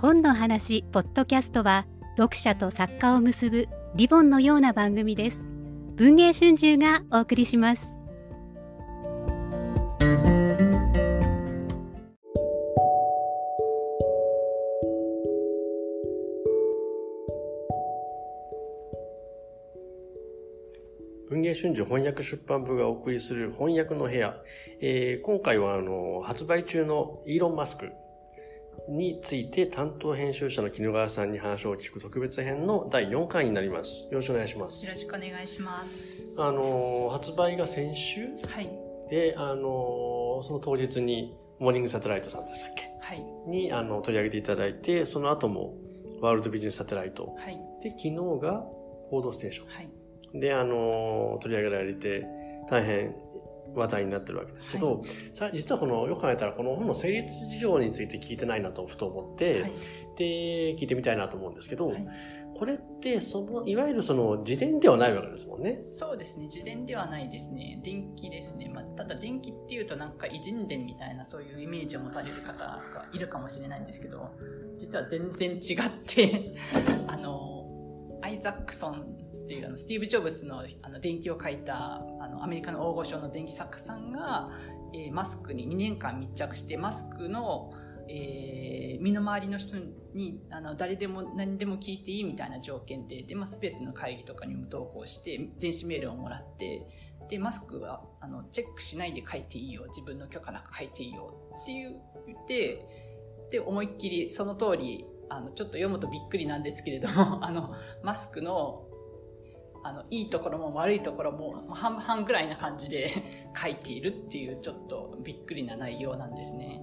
本の話ポッドキャストは読者と作家を結ぶリボンのような番組です。文藝春秋がお送りします。文芸春秋翻訳出版部がお送りする翻訳の部屋。えー、今回はあの、発売中のイーロン・マスク。について担当編集者の絹川さんに話を聞く特別編の第4回になります。よろしくお願いします。よろしくお願いします。あの、発売が先週はい。で、あの、その当日にモーニングサテライトさんでしたっけ？はい。に、あの、取り上げていただいて、その後もワールドビジネスサテライト。はい。で、昨日が報道ステーション。はい。で、あの、取り上げられて、大変話題になってるわけですけど、はい、さ実はこの、よく考えたらこの本の成立事情について聞いてないなとふと思って、はい、で、聞いてみたいなと思うんですけど、はい、これって、その、いわゆるその、自伝ではないわけですもんね。そうですね。自伝ではないですね。電気ですね。まあ、ただ電気っていうとなんか偉人伝みたいなそういうイメージを持たれる方がいるかもしれないんですけど、実は全然違って あの、アイザックソンっていうあのスティーブ・ジョブズのあの電気を書いたあアメリカの大御所の電気作家さんが、えー、マスクに2年間密着してマスクの、えー、身の回りの人にあの誰でも何でも聞いていいみたいな条件でで、まあ、全ての会議とかにも同行して電子メールをもらってでマスクはあのチェックしないで書いていいよ自分の許可なく書いていいよって言ってで思いっきりその通りあの、ちょっと読むとびっくりなんですけれども、あの、マスクの、あの、いいところも悪いところも半々ぐらいな感じで 書いているっていう、ちょっとびっくりな内容なんですね。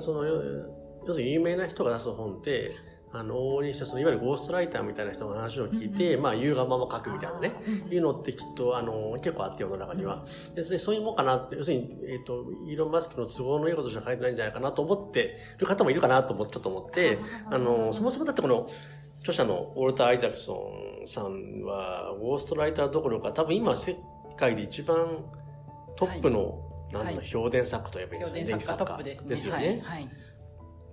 その、要するに有名な人が出す本って、あの、往々にして、その、いわゆるゴーストライターみたいな人の話を聞いて、うんうん、まあ、言うがまま書くみたいなね、いうのってきっと、あの、結構あって世の中には。で、そういうもんかなって、要するに、えっ、ー、と、イーロン・マスクの都合のいいことしか書いてないんじゃないかなと思ってる方もいるかなと思って、ちょっと思って、あの、そもそもだってこの、著者のウォルター・アイザクソンさんは、ゴーストライターどころか、多分今世界で一番トップの、はい、なんの、評伝作といえばいいんですか、ね、評伝作家トップですよね。はい、はい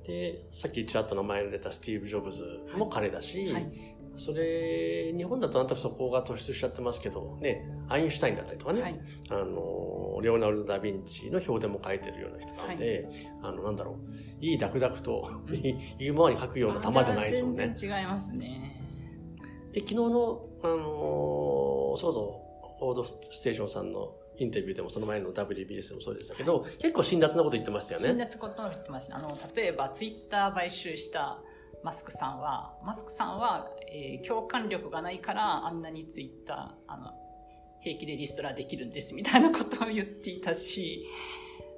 で、さっきちらっと名前が出たスティーブ・ジョブズも彼だし、はい。はい、それ、日本だとなんとそこが突出しちゃってますけど、ね、アインシュタインだったりとかね、はい、あの、レオナルド・ダ・ヴィンチの表でも書いてるような人なんで、あの、なんだろう、いいダクダクと、言うままに書くような玉じゃないですもんね。違いますね。で、昨日の、あのそうそう、オードステーションさんのインタビューでもその前の WBS でもそうでしたけど、結構辛辣なこと言ってましたよね。辛辣なこと言ってました。あの、例えばツイッター買収したマスクさんは、マスクさんは、えー、共感力がないからあんなにツイッター、あの、平気でリストラできるんですみたいなことを言っていたし、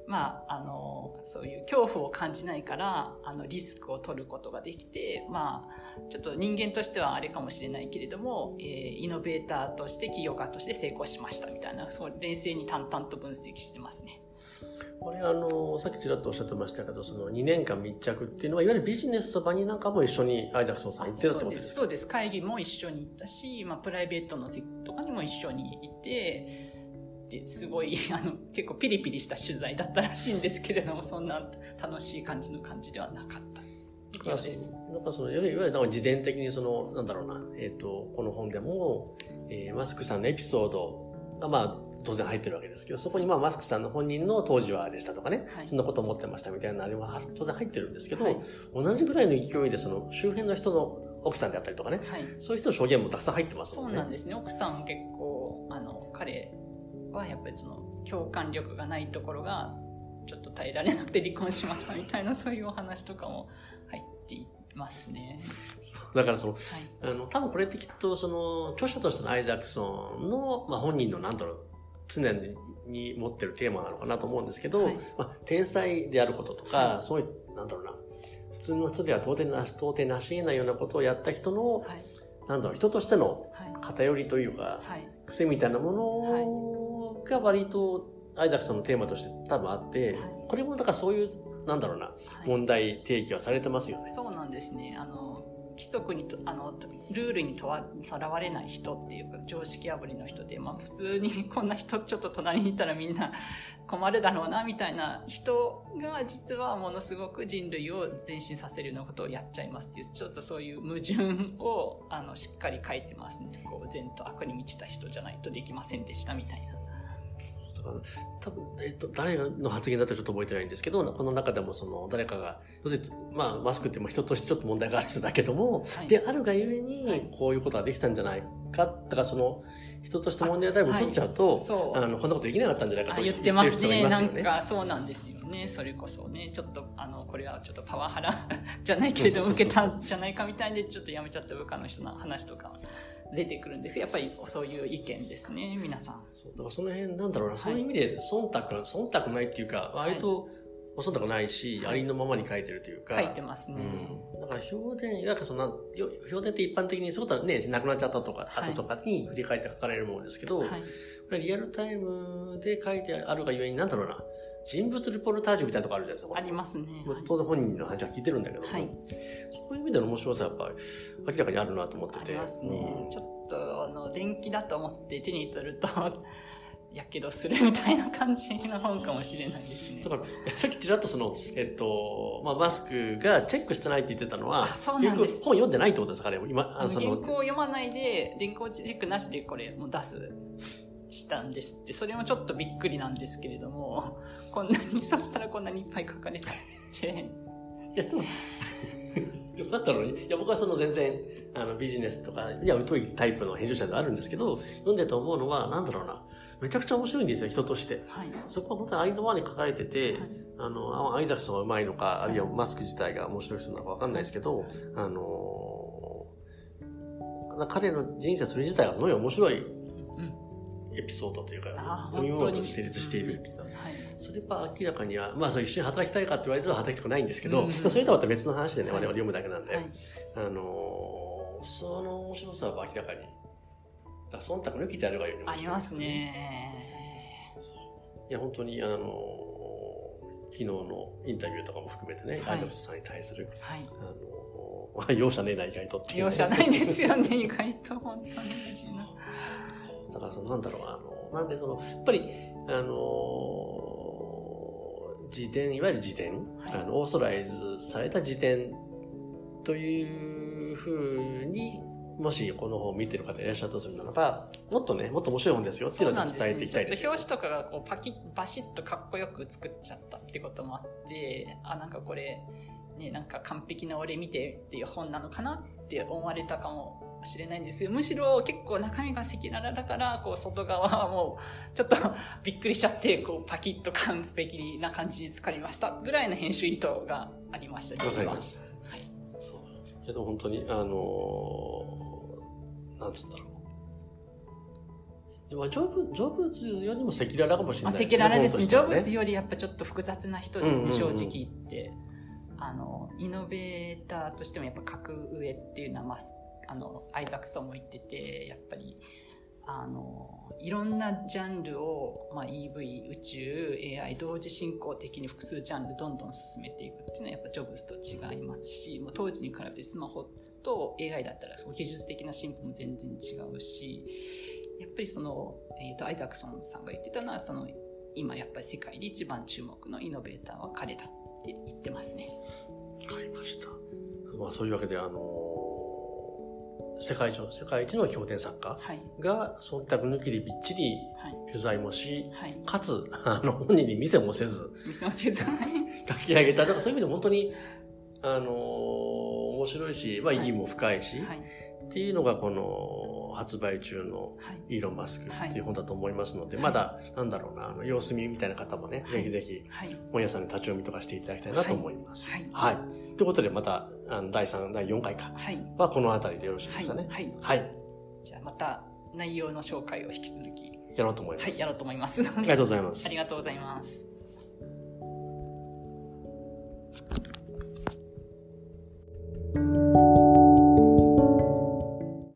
まあ、あの、そういう恐怖を感じないから、あの、リスクを取ることができて、まあ、ちょっと人間としてはあれかもしれないけれども、えー、イノベーターとして、起業家として成功しましたみたいな、そう、冷静に淡々と分析してますね。これあの、さっきちらっとおっしゃってましたけど、その2年間密着っていうのは、いわゆるビジネスと場になんかも一緒にアイザクソンさん行ってたってことですか？そうです。会議も一緒に行ったし、まあ、プライベートの席とかにも一緒に行って、ってすごい あの結構ピリピリした取材だったらしいんですけれどもそんな楽しい感じの感じではなかったようです。なんかそのいわゆる自伝的にそのなんだろうな、えっ、ー、とこの本でも、えー、マスクさんのエピソードがまあ当然入ってるわけですけど、そこにまあマスクさんの本人の当時はでしたとかね、はい、そんなこと思ってましたみたいなあれは当然入ってるんですけど、はい、同じぐらいの勢いでその周辺の人の奥さんであったりとかね、はい、そういう人の証言もたくさん入ってますもんね。そうなんですね。奥さん結構、あの、彼はやっぱりその共感力がないところがちょっと耐えられなくて離婚しましたみたいなそういうお話とかも入っていますね。だからその、はい、あの、多分これってきっとその、著者としてのアイザクソンの、まあ本人のなんだろう、常に持ってるテーマなのかなと思うんですけど、はい、まあ天才であることとか、はい、そういう、なんだろうな、普通の人では到底なし、到底なし得ないようなことをやった人の、なんだろう、人としての偏りというか、癖みたいなものを、が割とアイザクソンのテーマとして多分あって、はい、これもだからそういう、なんだろうな、はい、問題提起はされてますよね。そうなんですね。あの、規則にと、あの、ルールにと、らわれない人っていうか、常識破りの人で、まあ普通にこんな人ちょっと隣にいたらみんな困るだろうな、みたいな人が実はものすごく人類を前進させるようなことをやっちゃいますっていう、ちょっとそういう矛盾を、あの、しっかり書いてますね。こう、善と悪に満ちた人じゃないとできませんでしたみたいな。だから多分、えっと、誰の発言だったかちょっと覚えてないんですけど、この中でもその、誰かが、要するに、まあ、マスクってまあ人としてちょっと問題がある人だけども、はい。であるがゆえにはい、こういうことができたんじゃないか、だからその、人として問題タイムを取っちゃうと、はいの、こんなことできなかったんじゃないかとあ言ってますね。ますよね。なんか、そうなんですよね。それこそね、ちょっと、あの、これはちょっとパワハラ じゃないけれど受けたんじゃないかみたいで、ちょっとやめちゃった部下の人の話とか出てくるんですやっぱりそういう意見ですね、皆さん。そうだからその辺、なんだろうな、いそういう意味で、忖度、忖度ないっていうか、割と、忖度ないし、はいありのままに書いてるというか。書いてますね。うん。だから表現、なんかその、よ表現って一般的にそういうことはね、亡くなっちゃったとか、はい後とかに振り返って書かれるものですけど、はい。これリアルタイムで書いてあるがゆえに、なんだろうな、人物レポルタージュみたいなとこあるじゃないですか。ありますね。当然本人の話は聞いてるんだけども、はいそういう意味での面白さはやっぱり明らかにあるなと思ってて。ありますね。ちょっと、あの、電気だと思って手に取ると、やけどするみたいな感じの本かもしれないですねだ。から、さっきちらっとその、えっと、まあ、マスクがチェックしてないって言ってたのは、あそうなんです本読んでないってことですかね、今、あのそ原稿を読まないで、原稿チェックなしでこれも出す、したんですって、それもちょっとびっくりなんですけれども、こんなに、そしたらこんなにいっぱい書かれちゃって、いや、でも、でもだったの？に、いや、僕はその全然、あの、ビジネスとかには疎いタイプの編集者ではあるんですけど、読んでて思うのは、なんだろうな、めちゃくちゃ面白いんですよ、人として。はい。そこは本当にありのままに書かれてて、はいあの、あアイザックソンがうまいのか、あるいはマスク自体が面白い人なのかわかんないですけど、あのー彼の人生それ自体がすごい面白いうん。エピソードというか、あ読み物として成立している。はい。それは明らかには、まあそう一緒に働きたいかって言われると働きたくないんですけど、うんそれとはまた別の話でね、はい我々読むだけなんで、はい。あのーその面白さは明らかに、忖度抜きであるがように面白いあります。ね。いや、本当に、あのー昨日のインタビューとかも含めてね、はいアイザさんに対する、はい。あのー容赦ねえな、意外とっていうね、容赦ないですよね、意外と、本当に大事な。だから、その、なんだろう、あの、なんでその、やっぱり、あのー辞典、いわゆる辞典、はいあの、オーソライズされた辞典というふうに、もしこの本を見てる方いらっしゃるとするならば、もっとね、もっと面白い本ですよっていうのを伝えていきたいですよ。ちょっと表紙とかがこうパキッ、バシッとかっこよく作っちゃったってこともあって、あ、なんかこれ、ね、なんか完璧な俺見てっていう本なのかなって思われたかもしれないんですけど、むしろ結構中身が赤裸々だから、こう外側はもうちょっとびっくりしちゃって、こうパキッと完璧な感じに作りましたぐらいの編集意図がありました、わか。ります。はい。そう。けど本当に、あのーなんつうんだろう。まあ、ジョブ、ジョブズよりも赤裸々かもしれまあ、ない赤裸々ですね。ジョブズよよりやっぱちょっと複雑な人ですね、うんうんうん正直言って。あの、イノベーターとしてもやっぱ格上っていうのは、まあ、あの、アイザクソンも言ってて、やっぱり、あの、いろんなジャンルを、まあ、EV、宇宙、AI、同時進行的に複数ジャンルどんどん進めていくっていうのはやっぱジョブズと違いますし、もう当時に比べてスマホと AI だったら技術的な進歩も全然違うし、やっぱりその、えっ、と、アイザクソンさんが言ってたのは、その、今やっぱり世界で一番注目のイノベーターは彼だって言ってますね。わかりました。まあ、そういうわけで、あのー世界一の、世界一の評点作家はい。が忖度抜きでびっちりはい。取材もし、はい。かつ、あの、本人に見せもせず、見せません。はい。書き上げた。だからそういう意味で本当に、あのー面白いし、まあ意義も深いし、はい。っていうのがこの発売中のはい。イーロン・マスクはいっていう本だと思いますので、はいまだ、なんだろうな、あの、様子見みたいな方もね、はいぜひぜひ、はい。本屋さんに立ち読みとかしていただきたいなと思います。はいはい。ということで、また、あの第3、第4回か、はこの辺りでよろしいですかね。はい。はい。じゃあまた内容の紹介を引き続き、やろうと思います。はい、やろうと思います。ありがとうございます。ありがとうございます。